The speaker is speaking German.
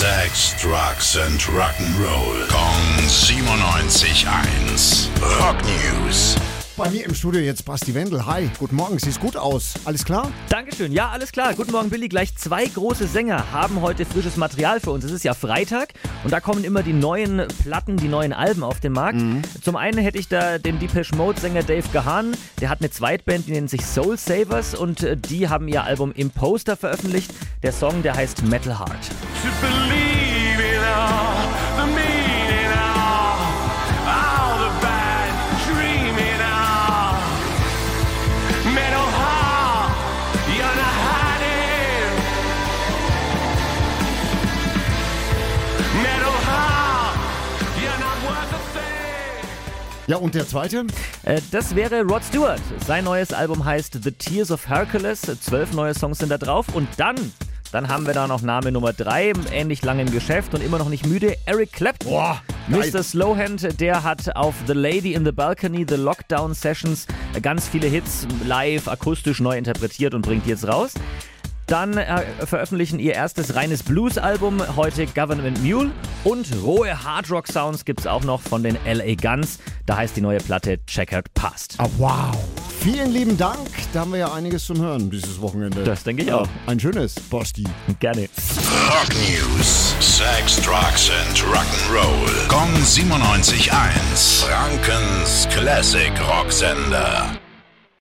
Sex, Drugs and Rock'n'Roll. Kong 97.1. Rock News. Bei mir im Studio jetzt Basti Wendel. Hi, guten Morgen, siehst gut aus. Alles klar? Dankeschön. Ja, alles klar. Guten Morgen, Billy. Gleich zwei große Sänger haben heute frisches Material für uns. Es ist ja Freitag und da kommen immer die neuen Platten, die neuen Alben auf den Markt. Mhm. Zum einen hätte ich da den Depeche Mode-Sänger Dave Gahan. Der hat eine Zweitband, die nennt sich Soul Savers und äh, die haben ihr Album Imposter veröffentlicht. Der Song, der heißt Metal Heart. Ja, und der zweite? Äh, das wäre Rod Stewart. Sein neues Album heißt The Tears of Hercules. Zwölf neue Songs sind da drauf. Und dann dann haben wir da noch Name Nummer 3, ähnlich lang im Geschäft und immer noch nicht müde, Eric Clapton. Boah, Mr. Slowhand, der hat auf The Lady in the Balcony, The Lockdown Sessions ganz viele Hits live, akustisch neu interpretiert und bringt jetzt raus. Dann äh, veröffentlichen ihr erstes reines Blues-Album, heute Government Mule. Und rohe Hardrock-Sounds gibt es auch noch von den LA Guns. Da heißt die neue Platte Checkered Past. Oh, wow. Vielen lieben Dank. Da haben wir ja einiges zum Hören dieses Wochenende. Das denke ich auch. Ein schönes, Bosti. Gerne. Rock News: Sex, Drugs and Rock'n'Roll. Gong 97.1. Frankens Classic Rocksender.